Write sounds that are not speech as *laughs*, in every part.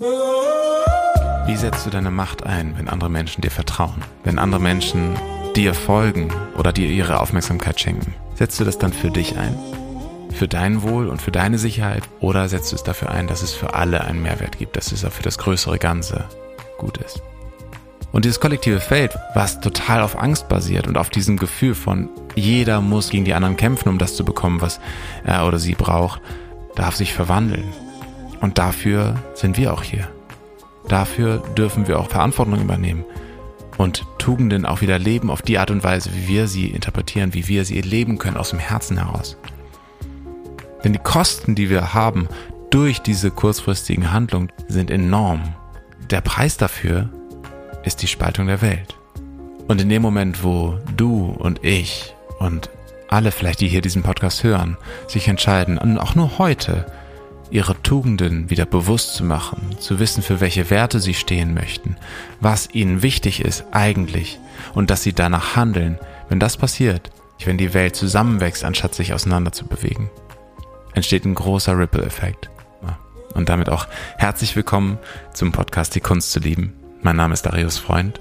Wie setzt du deine Macht ein, wenn andere Menschen dir vertrauen? Wenn andere Menschen dir folgen oder dir ihre Aufmerksamkeit schenken? Setzt du das dann für dich ein? Für dein Wohl und für deine Sicherheit? Oder setzt du es dafür ein, dass es für alle einen Mehrwert gibt, dass es auch für das größere Ganze gut ist? Und dieses kollektive Feld, was total auf Angst basiert und auf diesem Gefühl von jeder muss gegen die anderen kämpfen, um das zu bekommen, was er oder sie braucht, darf sich verwandeln. Und dafür sind wir auch hier. Dafür dürfen wir auch Verantwortung übernehmen und Tugenden auch wieder leben auf die Art und Weise, wie wir sie interpretieren, wie wir sie leben können aus dem Herzen heraus. Denn die Kosten, die wir haben durch diese kurzfristigen Handlungen, sind enorm. Der Preis dafür ist die Spaltung der Welt. Und in dem Moment, wo du und ich und alle vielleicht, die hier diesen Podcast hören, sich entscheiden, und auch nur heute, ihre Tugenden wieder bewusst zu machen, zu wissen, für welche Werte sie stehen möchten, was ihnen wichtig ist eigentlich und dass sie danach handeln, wenn das passiert, wenn die Welt zusammenwächst, anstatt sich auseinander zu bewegen, entsteht ein großer Ripple-Effekt. Und damit auch herzlich willkommen zum Podcast Die Kunst zu lieben. Mein Name ist Darius Freund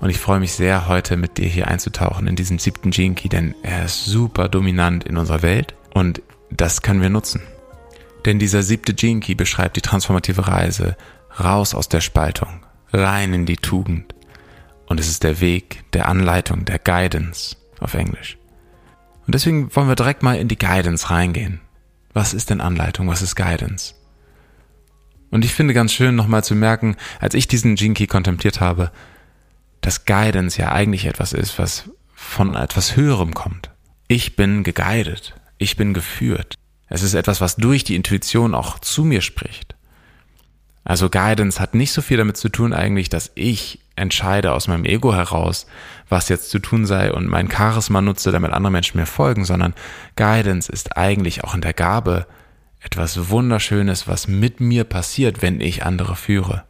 und ich freue mich sehr, heute mit dir hier einzutauchen in diesen siebten Gene denn er ist super dominant in unserer Welt und das können wir nutzen. Denn dieser siebte Gene beschreibt die transformative Reise raus aus der Spaltung, rein in die Tugend. Und es ist der Weg der Anleitung, der Guidance auf Englisch. Und deswegen wollen wir direkt mal in die Guidance reingehen. Was ist denn Anleitung? Was ist Guidance? Und ich finde ganz schön nochmal zu merken, als ich diesen Key kontempliert habe, dass Guidance ja eigentlich etwas ist, was von etwas Höherem kommt. Ich bin geguided. Ich bin geführt. Es ist etwas, was durch die Intuition auch zu mir spricht. Also Guidance hat nicht so viel damit zu tun eigentlich, dass ich entscheide aus meinem Ego heraus, was jetzt zu tun sei und mein Charisma nutze, damit andere Menschen mir folgen, sondern Guidance ist eigentlich auch in der Gabe etwas Wunderschönes, was mit mir passiert, wenn ich andere führe.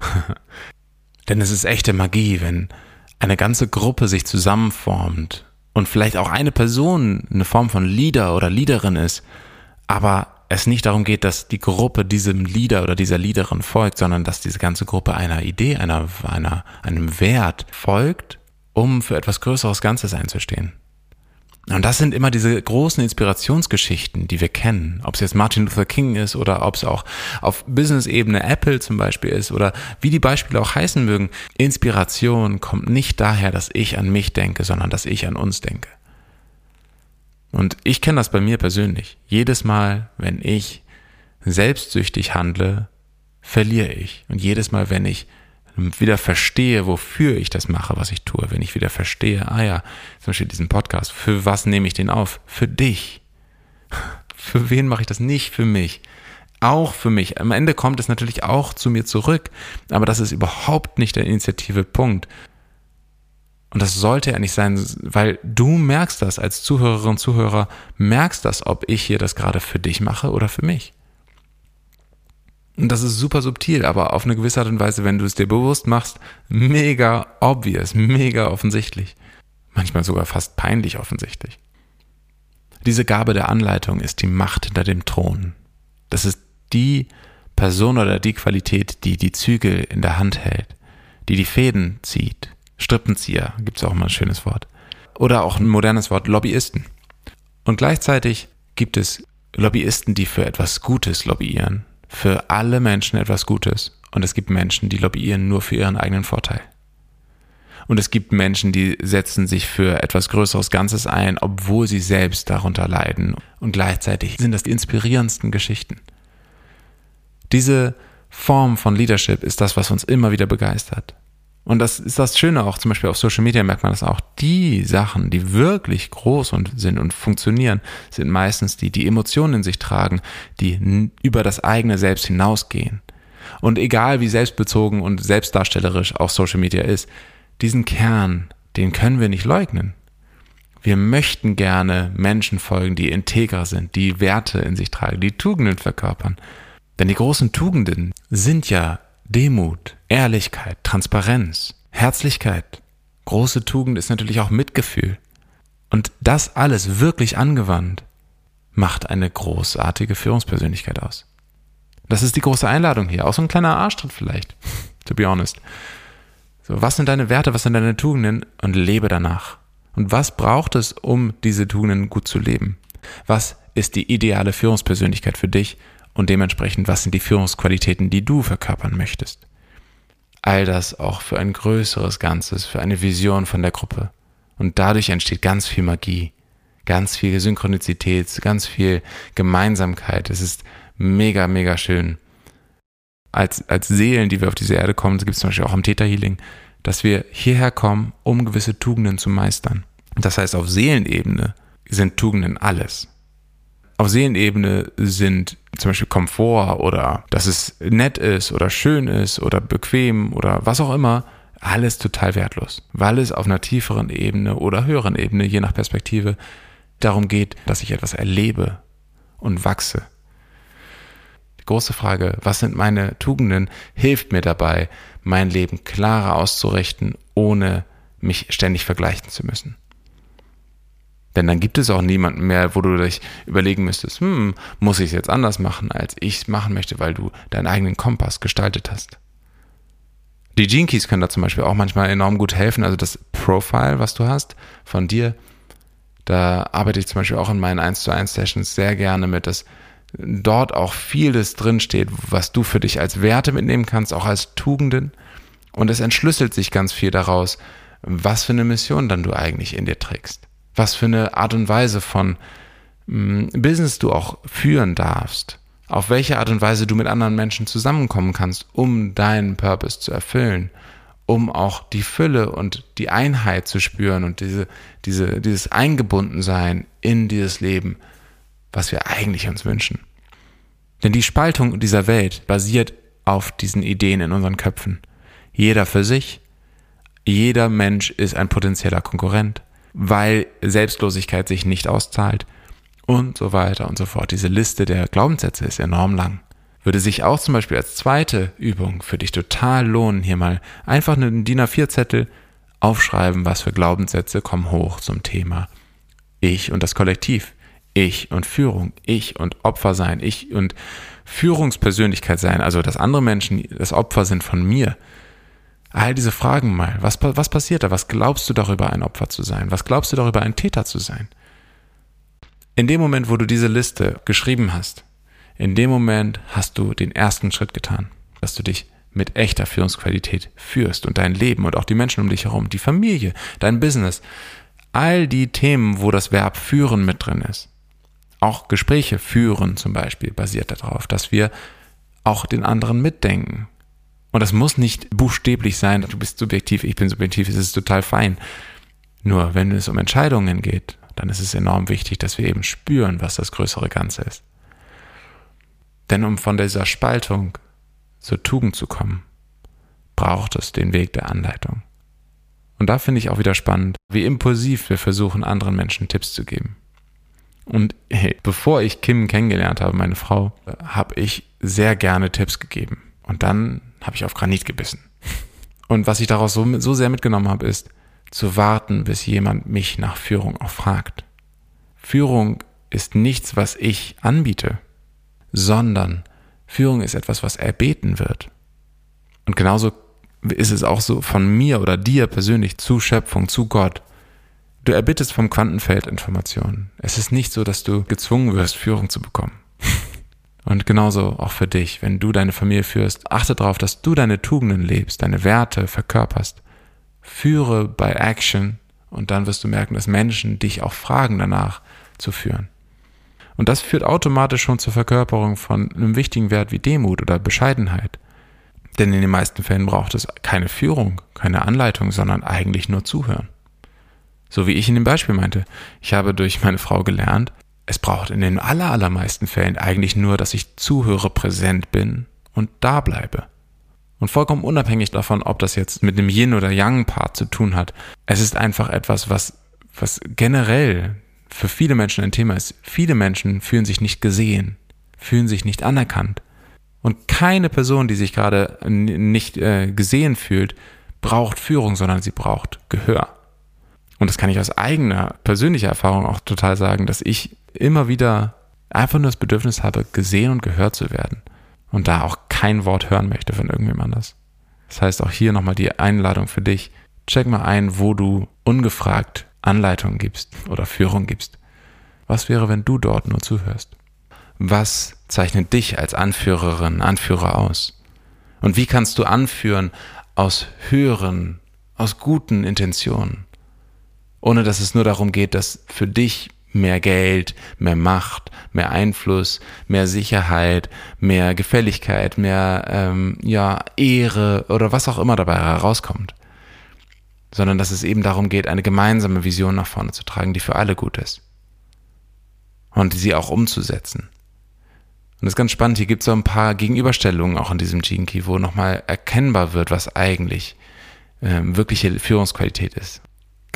*laughs* Denn es ist echte Magie, wenn eine ganze Gruppe sich zusammenformt und vielleicht auch eine Person eine Form von Leader oder Leaderin ist, aber es nicht darum geht, dass die Gruppe diesem Leader oder dieser Leaderin folgt, sondern dass diese ganze Gruppe einer Idee, einer, einer, einem Wert folgt, um für etwas Größeres Ganzes einzustehen. Und das sind immer diese großen Inspirationsgeschichten, die wir kennen. Ob es jetzt Martin Luther King ist oder ob es auch auf Business-Ebene Apple zum Beispiel ist oder wie die Beispiele auch heißen mögen. Inspiration kommt nicht daher, dass ich an mich denke, sondern dass ich an uns denke. Und ich kenne das bei mir persönlich. Jedes Mal, wenn ich selbstsüchtig handle, verliere ich. Und jedes Mal, wenn ich wieder verstehe, wofür ich das mache, was ich tue, wenn ich wieder verstehe, ah ja, zum Beispiel diesen Podcast, für was nehme ich den auf? Für dich. *laughs* Für wen mache ich das nicht? Für mich. Auch für mich. Am Ende kommt es natürlich auch zu mir zurück, aber das ist überhaupt nicht der Initiative Punkt. Und das sollte ja nicht sein, weil du merkst das als Zuhörerin und Zuhörer, merkst das, ob ich hier das gerade für dich mache oder für mich. Und das ist super subtil, aber auf eine gewisse Art und Weise, wenn du es dir bewusst machst, mega obvious, mega offensichtlich. Manchmal sogar fast peinlich offensichtlich. Diese Gabe der Anleitung ist die Macht hinter dem Thron. Das ist die Person oder die Qualität, die die Zügel in der Hand hält, die die Fäden zieht. Strippenzieher gibt es auch mal ein schönes Wort. Oder auch ein modernes Wort, Lobbyisten. Und gleichzeitig gibt es Lobbyisten, die für etwas Gutes lobbyieren für alle Menschen etwas Gutes und es gibt Menschen, die lobbyieren nur für ihren eigenen Vorteil. Und es gibt Menschen, die setzen sich für etwas Größeres Ganzes ein, obwohl sie selbst darunter leiden. Und gleichzeitig sind das die inspirierendsten Geschichten. Diese Form von Leadership ist das, was uns immer wieder begeistert. Und das ist das Schöne auch, zum Beispiel auf Social Media merkt man das auch. Die Sachen, die wirklich groß und sind und funktionieren, sind meistens die, die Emotionen in sich tragen, die über das eigene Selbst hinausgehen. Und egal wie selbstbezogen und selbstdarstellerisch auch Social Media ist, diesen Kern, den können wir nicht leugnen. Wir möchten gerne Menschen folgen, die integrer sind, die Werte in sich tragen, die Tugenden verkörpern. Denn die großen Tugenden sind ja Demut, Ehrlichkeit, Transparenz, Herzlichkeit. Große Tugend ist natürlich auch Mitgefühl. Und das alles wirklich angewandt macht eine großartige Führungspersönlichkeit aus. Das ist die große Einladung hier. Auch so ein kleiner Arschtritt vielleicht, *laughs* to be honest. So, was sind deine Werte, was sind deine Tugenden und lebe danach. Und was braucht es, um diese Tugenden gut zu leben? Was ist die ideale Führungspersönlichkeit für dich und dementsprechend, was sind die Führungsqualitäten, die du verkörpern möchtest? All das auch für ein größeres Ganzes, für eine Vision von der Gruppe. Und dadurch entsteht ganz viel Magie, ganz viel Synchronizität, ganz viel Gemeinsamkeit. Es ist mega, mega schön. Als, als Seelen, die wir auf diese Erde kommen, gibt es zum Beispiel auch im Theta Healing, dass wir hierher kommen, um gewisse Tugenden zu meistern. Das heißt, auf Seelenebene sind Tugenden alles. Auf Seelenebene sind zum Beispiel Komfort oder dass es nett ist oder schön ist oder bequem oder was auch immer, alles total wertlos, weil es auf einer tieferen Ebene oder höheren Ebene, je nach Perspektive, darum geht, dass ich etwas erlebe und wachse. Die große Frage, was sind meine Tugenden, hilft mir dabei, mein Leben klarer auszurichten, ohne mich ständig vergleichen zu müssen. Denn dann gibt es auch niemanden mehr, wo du dich überlegen müsstest, hm, muss ich es jetzt anders machen, als ich es machen möchte, weil du deinen eigenen Kompass gestaltet hast. Die Gene Keys können da zum Beispiel auch manchmal enorm gut helfen. Also das Profile, was du hast von dir, da arbeite ich zum Beispiel auch in meinen 1 zu 1 Sessions sehr gerne mit, dass dort auch vieles drinsteht, was du für dich als Werte mitnehmen kannst, auch als Tugenden. Und es entschlüsselt sich ganz viel daraus, was für eine Mission dann du eigentlich in dir trägst was für eine Art und Weise von mm, Business du auch führen darfst, auf welche Art und Weise du mit anderen Menschen zusammenkommen kannst, um deinen Purpose zu erfüllen, um auch die Fülle und die Einheit zu spüren und diese, diese, dieses Eingebundensein in dieses Leben, was wir eigentlich uns wünschen. Denn die Spaltung dieser Welt basiert auf diesen Ideen in unseren Köpfen. Jeder für sich, jeder Mensch ist ein potenzieller Konkurrent weil Selbstlosigkeit sich nicht auszahlt und so weiter und so fort. Diese Liste der Glaubenssätze ist enorm lang. Würde sich auch zum Beispiel als zweite Übung für dich total lohnen, hier mal einfach einen DIN A4-Zettel aufschreiben, was für Glaubenssätze kommen hoch zum Thema Ich und das Kollektiv, ich und Führung, ich und Opfer sein, ich und Führungspersönlichkeit sein, also dass andere Menschen das Opfer sind von mir, all diese Fragen mal. Was, was passiert da? Was glaubst du darüber, ein Opfer zu sein? Was glaubst du darüber, ein Täter zu sein? In dem Moment, wo du diese Liste geschrieben hast, in dem Moment hast du den ersten Schritt getan, dass du dich mit echter Führungsqualität führst und dein Leben und auch die Menschen um dich herum, die Familie, dein Business, all die Themen, wo das Verb führen mit drin ist. Auch Gespräche führen zum Beispiel basiert darauf, dass wir auch den anderen mitdenken, und das muss nicht buchstäblich sein, du bist subjektiv, ich bin subjektiv, es ist total fein. Nur wenn es um Entscheidungen geht, dann ist es enorm wichtig, dass wir eben spüren, was das größere Ganze ist. Denn um von dieser Spaltung zur Tugend zu kommen, braucht es den Weg der Anleitung. Und da finde ich auch wieder spannend, wie impulsiv wir versuchen, anderen Menschen Tipps zu geben. Und hey, bevor ich Kim kennengelernt habe, meine Frau, habe ich sehr gerne Tipps gegeben. Und dann habe ich auf Granit gebissen. Und was ich daraus so, so sehr mitgenommen habe, ist zu warten, bis jemand mich nach Führung auch fragt. Führung ist nichts, was ich anbiete, sondern Führung ist etwas, was erbeten wird. Und genauso ist es auch so von mir oder dir persönlich zu Schöpfung, zu Gott. Du erbittest vom Quantenfeld Informationen. Es ist nicht so, dass du gezwungen wirst, Führung zu bekommen. Und genauso auch für dich, wenn du deine Familie führst, achte darauf, dass du deine Tugenden lebst, deine Werte verkörperst. Führe bei Action und dann wirst du merken, dass Menschen dich auch fragen danach zu führen. Und das führt automatisch schon zur Verkörperung von einem wichtigen Wert wie Demut oder Bescheidenheit. Denn in den meisten Fällen braucht es keine Führung, keine Anleitung, sondern eigentlich nur Zuhören. So wie ich in dem Beispiel meinte. Ich habe durch meine Frau gelernt, es braucht in den aller, allermeisten Fällen eigentlich nur, dass ich zuhöre, präsent bin und da bleibe. Und vollkommen unabhängig davon, ob das jetzt mit einem Yin oder Yang Part zu tun hat. Es ist einfach etwas, was, was generell für viele Menschen ein Thema ist. Viele Menschen fühlen sich nicht gesehen, fühlen sich nicht anerkannt. Und keine Person, die sich gerade nicht äh, gesehen fühlt, braucht Führung, sondern sie braucht Gehör. Und das kann ich aus eigener persönlicher Erfahrung auch total sagen, dass ich immer wieder einfach nur das Bedürfnis habe, gesehen und gehört zu werden. und da auch kein Wort hören möchte von irgendwem anders. Das heißt auch hier nochmal die Einladung für dich. Check mal ein, wo du ungefragt Anleitungen gibst oder Führung gibst. Was wäre, wenn du dort nur zuhörst? Was zeichnet dich als Anführerin, Anführer aus? Und wie kannst du anführen aus höheren, aus guten Intentionen? Ohne dass es nur darum geht, dass für dich mehr Geld, mehr Macht, mehr Einfluss, mehr Sicherheit, mehr Gefälligkeit, mehr ähm, ja Ehre oder was auch immer dabei herauskommt, sondern dass es eben darum geht, eine gemeinsame Vision nach vorne zu tragen, die für alle gut ist. Und sie auch umzusetzen. Und das ist ganz spannend, hier gibt es so ein paar Gegenüberstellungen auch in diesem Gene wo nochmal erkennbar wird, was eigentlich ähm, wirkliche Führungsqualität ist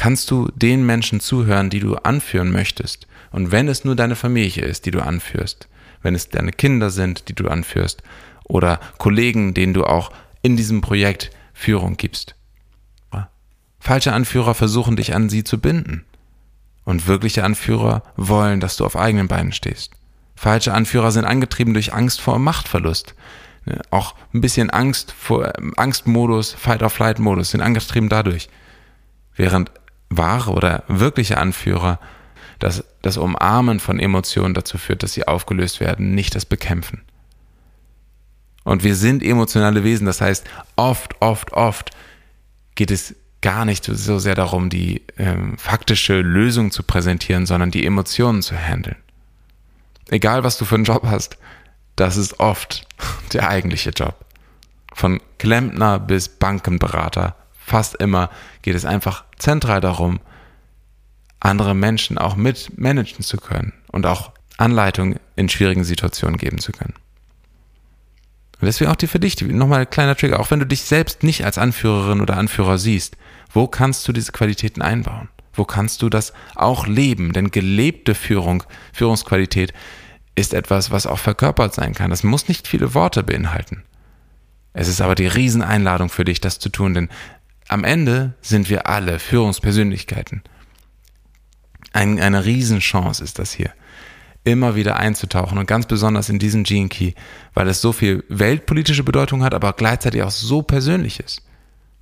kannst du den Menschen zuhören, die du anführen möchtest. Und wenn es nur deine Familie ist, die du anführst, wenn es deine Kinder sind, die du anführst, oder Kollegen, denen du auch in diesem Projekt Führung gibst. Falsche Anführer versuchen dich an sie zu binden. Und wirkliche Anführer wollen, dass du auf eigenen Beinen stehst. Falsche Anführer sind angetrieben durch Angst vor Machtverlust. Auch ein bisschen Angst vor Angstmodus, Fight-or-Flight-Modus sind angetrieben dadurch. Während wahre oder wirkliche Anführer, dass das Umarmen von Emotionen dazu führt, dass sie aufgelöst werden, nicht das Bekämpfen. Und wir sind emotionale Wesen, das heißt, oft, oft, oft geht es gar nicht so sehr darum, die ähm, faktische Lösung zu präsentieren, sondern die Emotionen zu handeln. Egal, was du für einen Job hast, das ist oft *laughs* der eigentliche Job. Von Klempner bis Bankenberater fast immer geht es einfach zentral darum, andere Menschen auch mit managen zu können und auch Anleitung in schwierigen Situationen geben zu können. Und deswegen auch die für dich, nochmal ein kleiner Trigger, auch wenn du dich selbst nicht als Anführerin oder Anführer siehst, wo kannst du diese Qualitäten einbauen? Wo kannst du das auch leben? Denn gelebte Führung, Führungsqualität ist etwas, was auch verkörpert sein kann. Das muss nicht viele Worte beinhalten. Es ist aber die Rieseneinladung für dich, das zu tun, denn am Ende sind wir alle Führungspersönlichkeiten. Ein, eine Riesenchance ist das hier, immer wieder einzutauchen und ganz besonders in diesen Gene Key, weil es so viel weltpolitische Bedeutung hat, aber gleichzeitig auch so persönlich ist.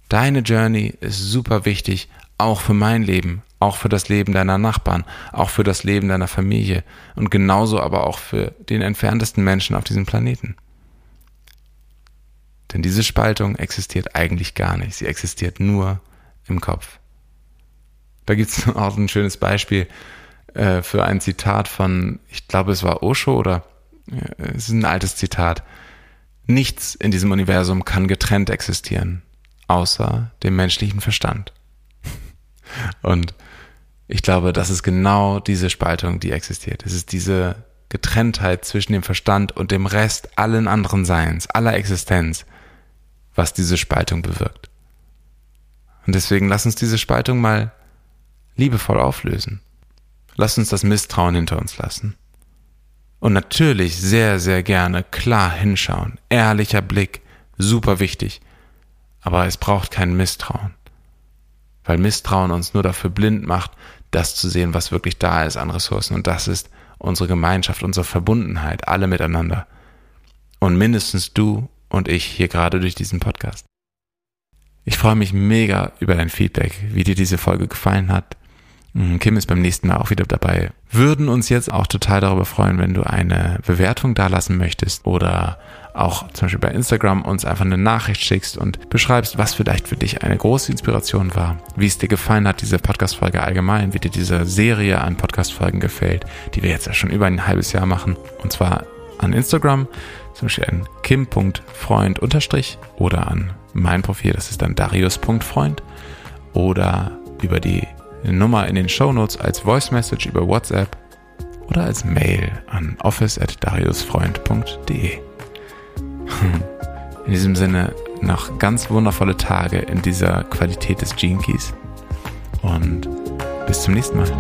Deine Journey ist super wichtig, auch für mein Leben, auch für das Leben deiner Nachbarn, auch für das Leben deiner Familie und genauso aber auch für den entferntesten Menschen auf diesem Planeten. Denn diese Spaltung existiert eigentlich gar nicht. Sie existiert nur im Kopf. Da gibt es *laughs* auch ein schönes Beispiel äh, für ein Zitat von, ich glaube, es war Osho oder äh, es ist ein altes Zitat. Nichts in diesem Universum kann getrennt existieren, außer dem menschlichen Verstand. *laughs* Und ich glaube, das ist genau diese Spaltung, die existiert. Es ist diese Getrenntheit zwischen dem Verstand und dem Rest allen anderen Seins, aller Existenz, was diese Spaltung bewirkt. Und deswegen lass uns diese Spaltung mal liebevoll auflösen. Lass uns das Misstrauen hinter uns lassen. Und natürlich sehr, sehr gerne klar hinschauen. Ehrlicher Blick, super wichtig. Aber es braucht kein Misstrauen. Weil Misstrauen uns nur dafür blind macht, das zu sehen, was wirklich da ist an Ressourcen. Und das ist unsere Gemeinschaft, unsere Verbundenheit, alle miteinander. Und mindestens du und ich hier gerade durch diesen Podcast. Ich freue mich mega über dein Feedback, wie dir diese Folge gefallen hat. Mm, Kim ist beim nächsten Mal auch wieder dabei. Würden uns jetzt auch total darüber freuen, wenn du eine Bewertung dalassen möchtest oder auch zum Beispiel bei Instagram uns einfach eine Nachricht schickst und beschreibst, was vielleicht für dich eine große Inspiration war, wie es dir gefallen hat, diese Podcast-Folge allgemein, wie dir diese Serie an Podcast-Folgen gefällt, die wir jetzt ja schon über ein halbes Jahr machen. Und zwar an Instagram zum Beispiel an kim.freund oder an mein Profil, das ist dann darius.freund oder über die Nummer in den Show Notes als Voice Message über WhatsApp oder als Mail an office@dariusfreund.de. In diesem Sinne noch ganz wundervolle Tage in dieser Qualität des Gene Keys und bis zum nächsten Mal.